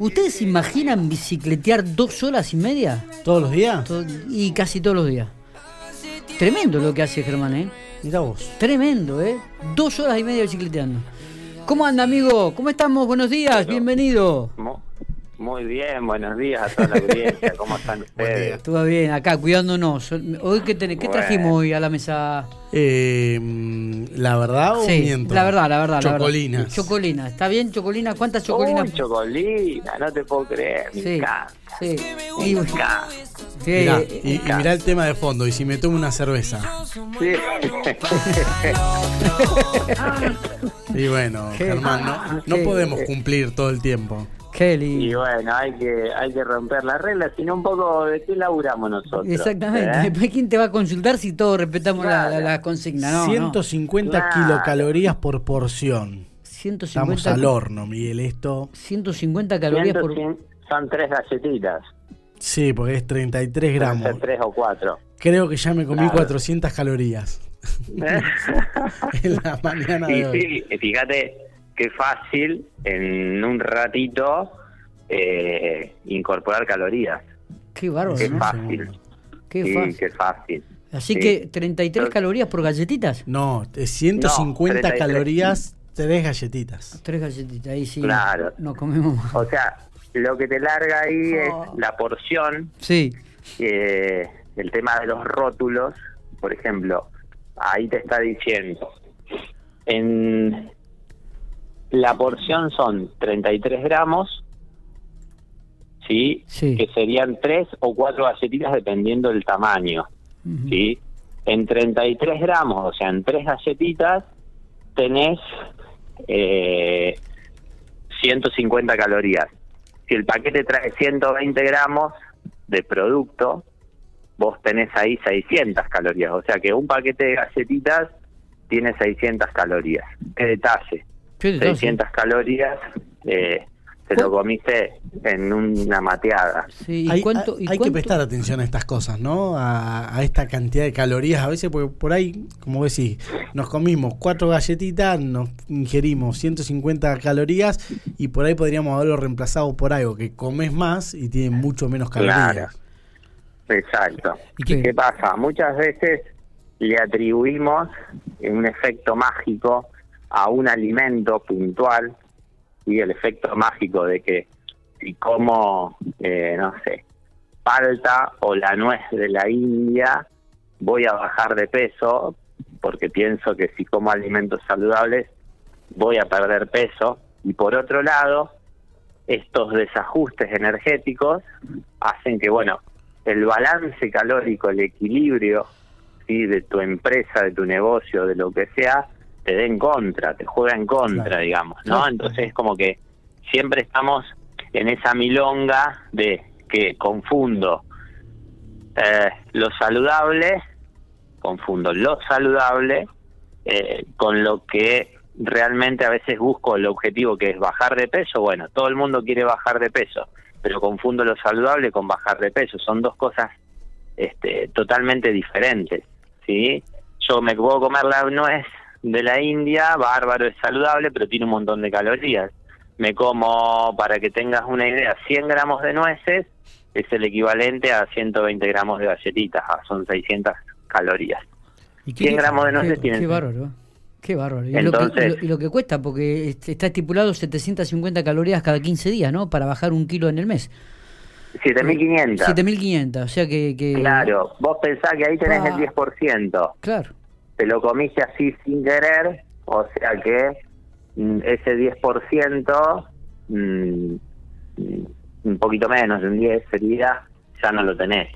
¿Ustedes se imaginan bicicletear dos horas y media? ¿Todos los días? To- Y casi todos los días. Tremendo lo que hace Germán, ¿eh? Mira vos. Tremendo, ¿eh? Dos horas y media bicicleteando. ¿Cómo anda, amigo? ¿Cómo estamos? Buenos días, bienvenido. Mu- Muy bien, buenos días a toda la audiencia. ¿Cómo están ustedes? Todo bien, acá, cuidándonos. Hoy, ¿qué, tenés- qué Bueno. trajimos hoy a la mesa? Eh, ¿La verdad o Sí, miento? la verdad, la verdad. la verdad. Chocolinas. Chocolina. ¿Está bien, Chocolina? ¿Cuántas chocolinas? Uy, chocolina, no te puedo creer. Me Sí, encanta. sí. Me encanta. Sí, Mirá, eh, y, y mirá el tema de fondo. Y si me tomo una cerveza. Sí. Y bueno, Qué- Germán, no, no podemos cumplir todo el tiempo. qué Y bueno, hay que, hay que romper las reglas, sino un poco de qué laburamos nosotros. Exactamente. ¿eh? Después, ¿quién te va a consultar si todos respetamos la, Claro. la- la consigna? No, no. 150 Claro. kilocalorías por porción. 150, Estamos al horno, Miguel. Esto. 150 calorías por... 100, Son tres galletitas. Sí, porque es 33 Pueden gramos. ser tres o cuatro. Creo que ya me comí Claro. 400 calorías en la mañana de Y hoy. sí, fíjate qué fácil en un ratito eh, incorporar calorías. Qué bárbaro, Qué ¿no? fácil. Qué sí, fácil. qué fácil. Así Sí. que 33 Yo- calorías por galletitas. No, es 150 No, 33. calorías, tres galletitas. Tres galletitas, ahí sí. Claro. Nos comemos más. O sea, lo que te larga ahí Oh. es la porción, Sí, eh, el tema de los rótulos, por ejemplo, ahí te está diciendo, en la porción son 33 gramos, ¿sí? Sí. Que serían tres o cuatro galletitas dependiendo del tamaño, Ujú. ¿sí? En 33 gramos, o sea, en tres galletitas, tenés eh, 150 calorías. Si el paquete trae 120 gramos de producto, vos tenés ahí 600 calorías. O sea que un paquete de galletitas tiene 600 calorías. ¿Qué detalle? Qué detalle. 600 calorías eh, te lo comiste en una mateada. Sí, ¿y hay cuánto- hay- y hay que prestar atención a estas cosas, ¿no? A, a esta cantidad de calorías. A veces, porque por ahí, como decís, nos comimos cuatro galletitas, nos ingerimos 150 calorías y por ahí podríamos haberlo reemplazado por algo que comes más y tiene mucho menos calorías. Claro. Exacto. ¿Y ¿Qué, qué- pasa? Muchas veces le atribuimos un efecto mágico a un alimento puntual y el efecto mágico de que si como, eh, no sé, palta o la nuez de la India, voy a bajar de peso porque pienso que si como alimentos saludables voy a perder peso. Y por otro lado, estos desajustes energéticos hacen que, bueno, el balance calórico, el equilibrio ¿sí? de tu empresa, de tu negocio, de lo que sea, te dé en contra, te juega en contra, Claro. digamos, ¿no? Entonces es como que siempre estamos en esa milonga de que confundo eh, lo saludable, confundo lo saludable eh, con lo que realmente a veces busco el objetivo que es bajar de peso. Bueno, todo el mundo quiere bajar de peso, pero confundo lo saludable con bajar de peso. Son dos cosas este, totalmente diferentes, ¿sí? Yo me puedo comer la nuez de la India, bárbaro, es saludable, pero tiene un montón de calorías. Me como, para que tengas una idea, 100 gramos de nueces es el equivalente a 120 gramos de galletitas, ah, son 600 calorías. ¿Y 100 gramos de nueces qué, tienen. Qué bárbaro. Qué bárbaro. Y, Entonces- lo que, y lo- que cuesta, porque está estipulado 750 calorías cada 15 días, ¿no? Para bajar un kilo en el mes. 7500. 7500, o sea que... que Claro, vos pensás que ahí tenés Ah. el 10%. Claro. Te lo comiste así sin querer, o sea que mm, ese 10%, mm, mm, un poquito menos, un 10 sería, ya no lo tenés.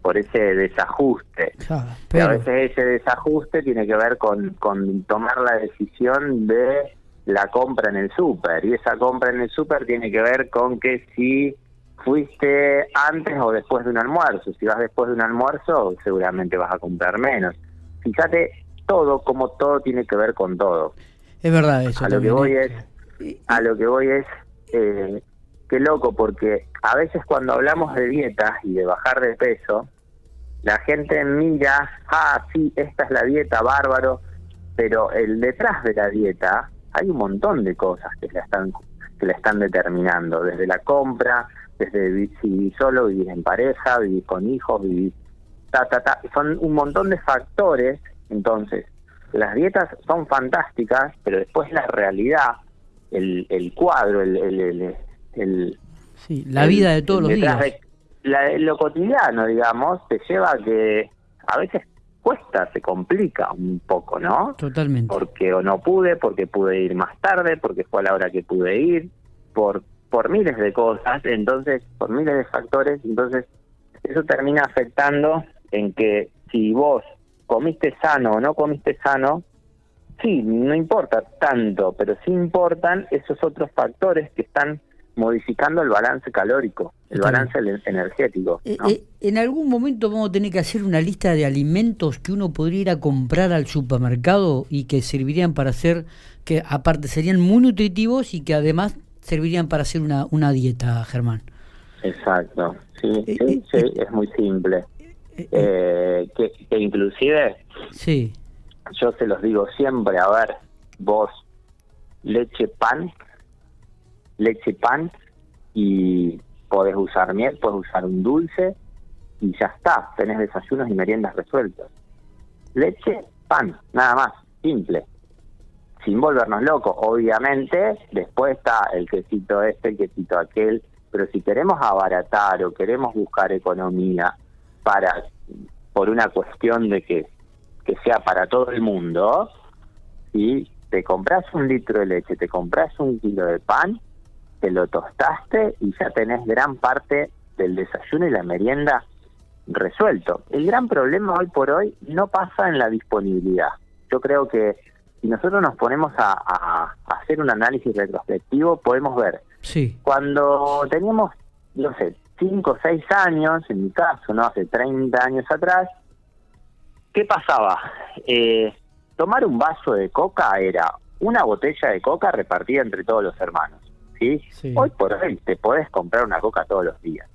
Por ese desajuste. claro, Pero a pero, veces ese desajuste tiene que ver con, con tomar la decisión de la compra en el súper. Y esa compra en el súper tiene que ver con que si fuiste antes o después de un almuerzo. Si vas después de un almuerzo, seguramente vas a comprar menos. Fíjate, todo, como todo tiene que ver con todo. es verdad eso. A lo que voy ¿eh? es, a lo que voy es, eh, qué loco, porque a veces cuando hablamos de dietas y de bajar de peso, la gente mira, ah, sí, esta es la dieta, bárbaro, pero el detrás de la dieta hay un montón de cosas que la están que la están determinando, desde la compra, desde si vivís solo, vivís en pareja, vivís con hijos, vivís... Ta, ta, ta. Son un montón de factores, entonces, las dietas son fantásticas, pero después la realidad, el, el cuadro, el... el, el, sí, la vida de todos los días. lo cotidiano, digamos, te lleva a que a veces cuesta, se complica un poco, ¿no? Totalmente. Porque o no pude, porque pude ir más tarde, porque fue a la hora que pude ir, por por miles de cosas, entonces, por miles de factores, entonces eso termina afectando en que si vos comiste sano o no comiste sano, sí, no importa tanto, pero sí importan esos otros factores que están modificando el balance calórico, el balance energético. Eh, eh, en algún momento vamos a tener que hacer una lista de alimentos que uno podría ir a comprar al supermercado y que servirían para hacer, que aparte serían muy nutritivos y que además servirían para hacer una, una dieta, Germán. Exacto, sí, eh, sí, sí es muy simple. Que, que inclusive, sí. yo se los digo siempre, a ver, vos, leche, pan, leche pan y podés usar miel, podés usar un dulce y ya está, tenés desayunos y meriendas resueltos. Leche, pan, nada más, simple, sin volvernos locos. Obviamente, después está el quesito este, el quesito aquel, pero si queremos abaratar o queremos buscar economía para por una cuestión de que, que sea para todo el mundo, si te compras un litro de leche, te compras un kilo de pan te lo tostaste y ya tenés gran parte del desayuno y la merienda resuelto. El gran problema hoy por hoy no pasa en la disponibilidad. Yo creo que si nosotros nos ponemos a, hacer un análisis retrospectivo, podemos ver. Sí. Cuando teníamos, no sé, 5 o 6 años, en mi caso, ¿no? Hace 30 años atrás, ¿qué pasaba? Eh, tomar un vaso de coca era una botella de coca repartida entre todos los hermanos. ¿sí? Hoy por hoy te podés comprar una coca todos los días.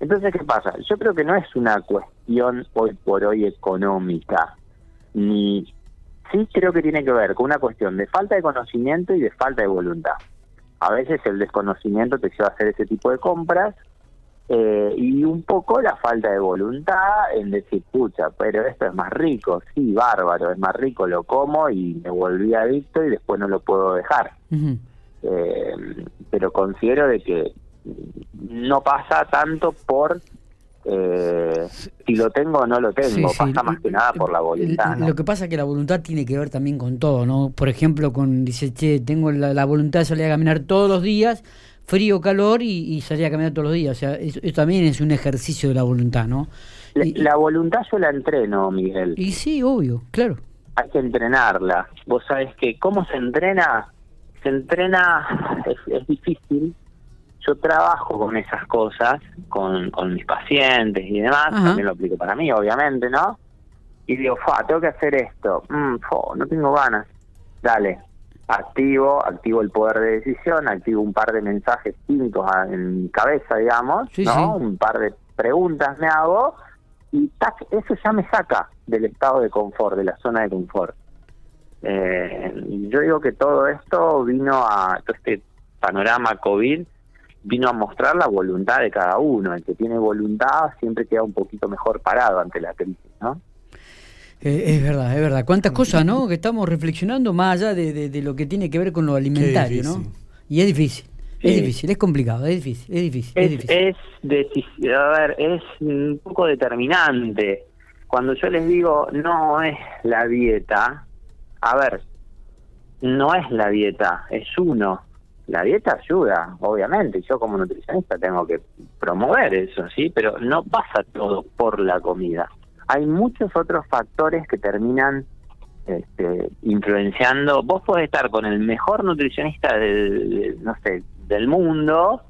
Entonces, ¿qué pasa? Yo creo que no es una cuestión hoy por hoy económica, ni sí creo que tiene que ver con una cuestión de falta de conocimiento y de falta de voluntad. A veces el desconocimiento te lleva a hacer ese tipo de compras eh, y un poco la falta de voluntad en decir, pucha, pero esto es más rico, sí, bárbaro, es más rico, lo como y me volví adicto y después no lo puedo dejar. Eh, pero considero de que no pasa tanto por eh, si lo tengo o no lo tengo, pasa más que nada por la voluntad. Lo que pasa es que la voluntad tiene que ver también con todo, ¿no? Por ejemplo, con dice, che, tengo la, voluntad de salir a caminar todos los días, frío, calor y, salir a caminar todos los días. O sea, eso, también es un ejercicio de la voluntad, ¿no? La, voluntad yo la entreno, Miguel. Y sí, obvio, claro. Hay que entrenarla. Vos sabés que cómo se entrena se entrena, es, difícil. Yo trabajo con esas cosas, con, con mis pacientes y demás, también lo aplico para mí, obviamente, ¿no? Y digo, fa, tengo que hacer esto, mm, no tengo ganas. Dale, activo, activo el poder de decisión, activo un par de mensajes químicos en mi cabeza, digamos, ¿no? Un par de preguntas me hago y tac, eso ya me saca del estado de confort, de la zona de confort. Eh, yo digo que todo esto vino a, todo este panorama COVID vino a mostrar la voluntad de cada uno. El que tiene voluntad siempre queda un poquito mejor parado ante la crisis, ¿no? Eh, es verdad, es verdad. Cuántas cosas, ¿no? Que estamos reflexionando más allá de, lo que tiene que ver con lo alimentario, ¿no? Y es difícil. Es difícil, es complicado, es difícil, es difícil. Es, es, difícil. a ver, es un poco determinante. Cuando yo les digo no es la dieta, a ver, no es la dieta, es uno. La dieta ayuda, obviamente, yo como nutricionista tengo que promover eso, ¿sí? Pero no pasa todo por la comida. Hay muchos otros factores que terminan este, influenciando. Vos podés estar con el mejor nutricionista del, no sé, del mundo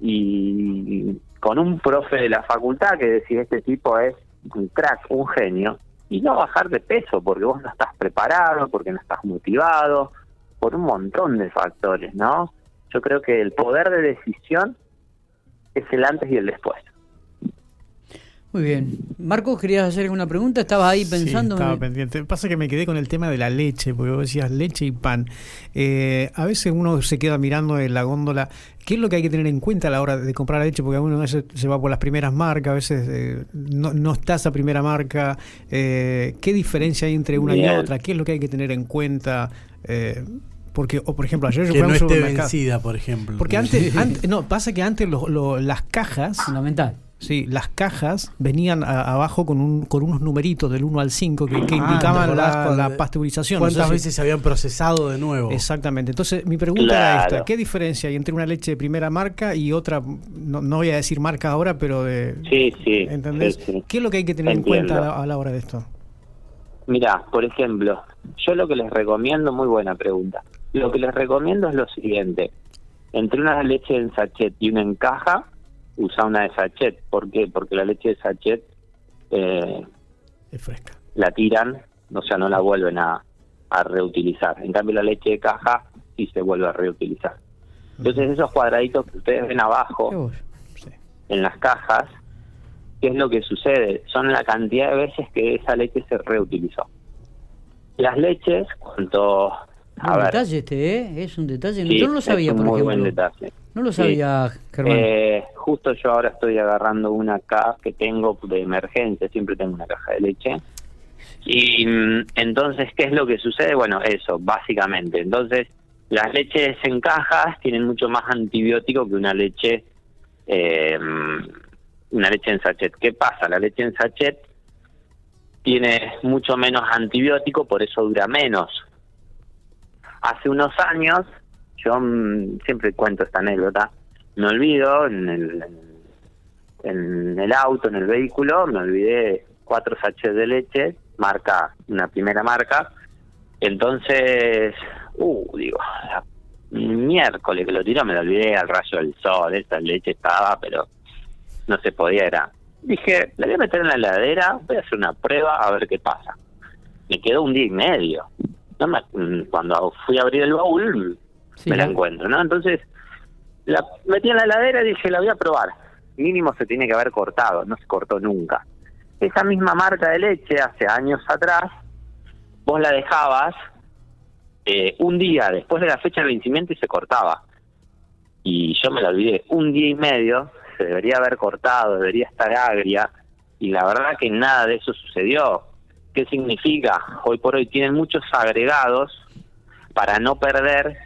y con un profe de la facultad que decís este tipo es un crack, un genio, y no bajar de peso porque vos no estás preparado, porque no estás motivado, por un montón de factores, ¿no? Yo creo que el poder de decisión es el antes y el después. Muy bien. Marcos, ¿querías hacer alguna pregunta? ¿Estabas ahí pensando? Sí, estaba pendiente. Pasa que me quedé con el tema de la leche, porque vos decías leche y pan. Eh, a veces uno se queda mirando en la góndola. ¿Qué es lo que hay que tener en cuenta a la hora de comprar la leche? Porque uno a veces se va por las primeras marcas, a veces eh, no, no, está esa primera marca. Eh, ¿Qué diferencia hay entre una Bien. y otra? ¿Qué es lo que hay que tener en cuenta? Eh, porque, o por ejemplo, ayer yo Que fui a no un esté supermercado. vencida, por ejemplo. Porque antes, antes- no, pasa que antes lo- lo- las cajas, Fundamental. Sí, las cajas venían a- abajo con un con unos numeritos del 1 al 5 que, que Ah, indicaban ¿te acordás la, pasteurización. No sé ¿Cuántas si- veces se habían procesado de nuevo? Exactamente. Entonces, mi pregunta era esta: ¿qué diferencia hay entre una leche de primera marca y otra, no, no voy a decir marca ahora, pero de. Sí, sí. ¿Entendés? sí, sí. ¿Qué es lo que hay que tener en cuenta a la, a la hora de esto? Mira, por ejemplo, yo lo que les recomiendo, muy buena pregunta. Lo que les recomiendo es lo siguiente. Entre una leche en sachet y una en caja, usa una de sachet. ¿Por qué? Porque la leche de sachet eh, Es fresca. la tiran, o sea, no la vuelven a, a reutilizar. En cambio, la leche de caja sí se vuelve a reutilizar. Entonces, esos cuadraditos que ustedes ven ¿Qué abajo? Sí. en las cajas, ¿qué es lo que sucede? Son la cantidad de veces que esa leche se reutilizó. Las leches, cuanto... A un ver, detalle este, ¿eh? Es un detalle. sí, Yo no lo sabía, es un por muy ejemplo. buen detalle. No lo Sí. sabía, Germán. Eh, justo yo ahora estoy agarrando una caja que tengo de emergencia, siempre tengo una caja de leche. Y mm, entonces, ¿qué es lo que sucede? Bueno, eso, básicamente. Entonces, las leches en cajas tienen mucho más antibiótico que una leche, eh, mm, una leche en sachet. ¿Qué pasa? La leche en sachet tiene mucho menos antibiótico, por eso dura menos. Hace unos años, yo mm, siempre cuento esta anécdota, me olvido en el, en el auto, en el vehículo, me olvidé cuatro sachets de leche, marca, una primera marca, entonces, uh, digo, miércoles que lo tiró me lo olvidé al rayo del sol, esa leche estaba, pero no se podía, era. Dije, la voy a meter en la heladera, voy a hacer una prueba a ver qué pasa. Me quedó un día y medio. No me- cuando fui a abrir el baúl, Sí, me la la- encuentro, ¿no? Entonces, la metí en la heladera y dije, la voy a probar. Mínimo se tiene que haber cortado, no se cortó nunca. Esa misma marca de leche, hace años atrás, vos la dejabas eh, un día después de la fecha de vencimiento y se cortaba. Y yo me la olvidé un día y medio, se debería haber cortado, debería estar agria, y la verdad que nada de eso sucedió. ¿Qué significa? Hoy por hoy tienen muchos agregados para no perder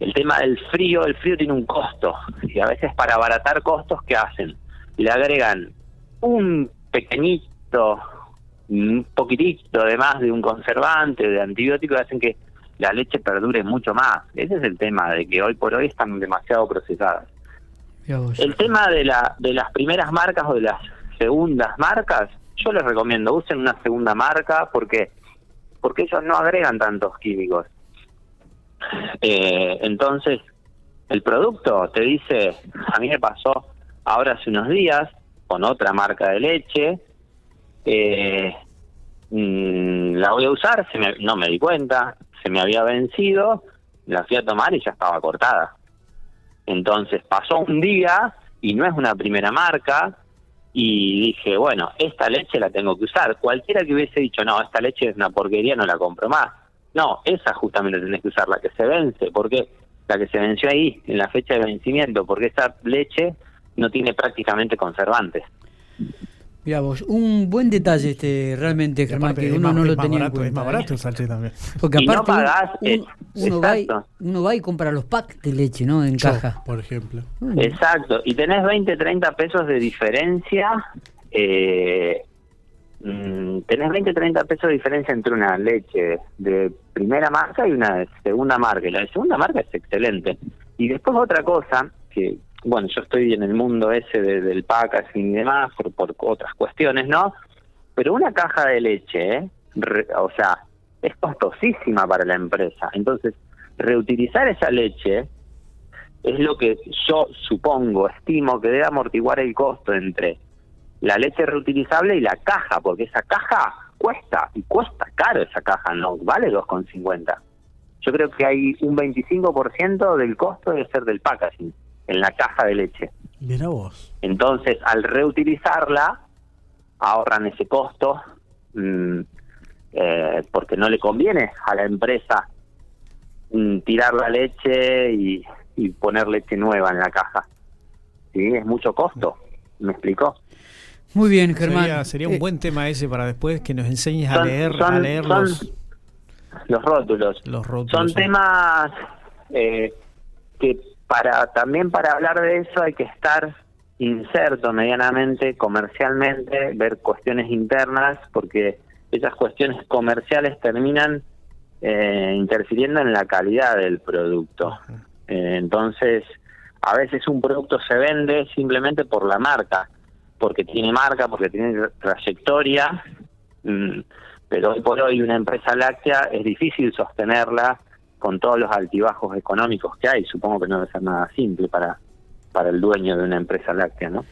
el tema del frío, el frío tiene un costo y a veces para abaratar costos, ¿qué hacen? Le agregan un pequeñito, un poquitito de más de un conservante, de antibiótico, y hacen que la leche perdure mucho más. Ese es el tema de que hoy por hoy están demasiado procesadas. El tema de, la, de las primeras marcas o de las segundas marcas, yo les recomiendo, usen una segunda marca porque porque ellos no agregan tantos químicos. Eh, entonces, el producto te dice, a mí me pasó ahora hace unos días con otra marca de leche, eh, mm, la voy a usar, se me- no me di cuenta, se me había vencido, la fui a tomar y ya estaba cortada. Entonces pasó un día y no es una primera marca y dije, bueno, esta leche la tengo que usar. Cualquiera que hubiese dicho, no, esta leche es una porquería, no la compro más. No, esa justamente tenés que usar, la que se vence. ¿Por qué? La que se venció ahí, en la fecha de vencimiento, porque esa leche no tiene prácticamente conservantes. Vos, un buen detalle este realmente, Germán, que uno más- no lo más tenía en cuenta. Es más ¿eh? barato el también. Porque no aparte pagás, eh, uno va y, uno va y compra los packs de leche, ¿no? En Yo, caja. por ejemplo. Mm. Exacto, y tenés 20, 30 pesos de diferencia. Eh, mm, tenés 20, 30 pesos de diferencia entre una leche de primera marca y una de segunda marca. Y la de segunda marca es excelente. Y después otra cosa, que bueno, yo estoy en el mundo ese de- del packaging y demás por, por otras cuestiones, ¿no? Pero una caja de leche, ¿eh? O sea, es costosísima para la empresa. Entonces, reutilizar esa leche es lo que yo supongo, estimo que debe amortiguar el costo entre la leche reutilizable y la caja, porque esa caja cuesta, y cuesta caro esa caja, no vale 2,50. Yo creo que hay un 25% del costo debe ser del packaging, en la caja de leche. Mira vos. Entonces, al reutilizarla, ahorran ese costo mm, eh, porque no le conviene a la empresa mm, tirar la leche y, y poner leche nueva en la caja. Sí, es mucho costo. ¿Me explicó? Muy bien, Germán. Sería, sería un Eh, buen tema ese para después que nos enseñes a Son- leer, son- a leer son los, los rótulos. los rótulos. Son sí. temas eh, que para también para hablar de eso hay que estar inserto medianamente comercialmente, ver cuestiones internas, porque esas cuestiones comerciales terminan eh, interfiriendo en la calidad del producto. Eh, entonces, a veces un producto se vende simplemente por la marca, porque tiene marca, porque tiene tra- trayectoria, mm, pero hoy por hoy una empresa láctea es difícil sostenerla con todos los altibajos económicos que hay. Supongo que no debe ser nada simple para, para el dueño de una empresa láctea, ¿no?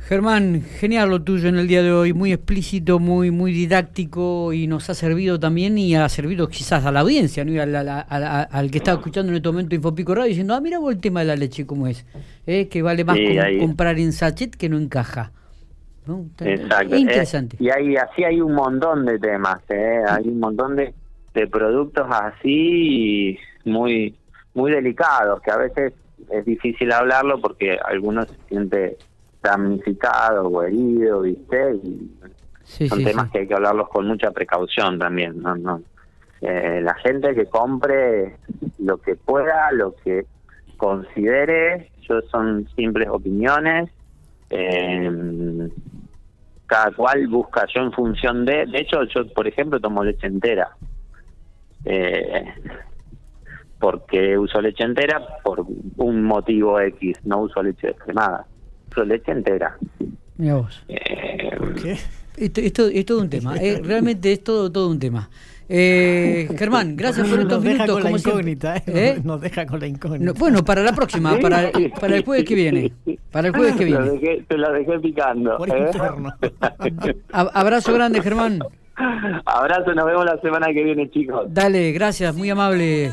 Germán, genial lo tuyo en el día de hoy, muy explícito, muy muy didáctico y nos ha servido también y ha servido quizás a la audiencia, ¿no? Y a la- la- a la- al que está escuchando en este momento Infopico Radio diciendo, ah, mira vos el tema de la leche cómo es, ¿eh? que vale más Sí, com- ahí. comprar en sachet que no en caja. ¿no? Exacto. Es interesante. Eh, y hay, así hay un montón de temas, ¿eh? hay un montón de, de productos así muy muy delicados que a veces es difícil hablarlo porque algunos se siente damnificado o herido, ¿viste? Y Sí, son sí, temas sí. que hay que hablarlos con mucha precaución también. No, no. Eh, la gente que compre lo que pueda, lo que considere, yo son simples opiniones. eh, cada cual busca yo en función de. De hecho, yo, por ejemplo, tomo leche entera. Eh, porque uso leche entera por un motivo X, no uso leche descremada. Uso leche entera. Mira vos. Eh. Esto, esto es todo un tema, eh, realmente es todo, todo un tema. Eh, Germán, gracias por estos Nos deja minutos. con la incógnita, ¿eh? ¿Eh? Nos deja con la incógnita. No, bueno, para la próxima, para, para el jueves que viene. Para el jueves que viene. dejé- te lo dejé picando. Por ¿eh? interno. Abrazo grande, Germán. Abrazo, nos vemos la semana que viene, chicos. Dale, gracias, muy amable.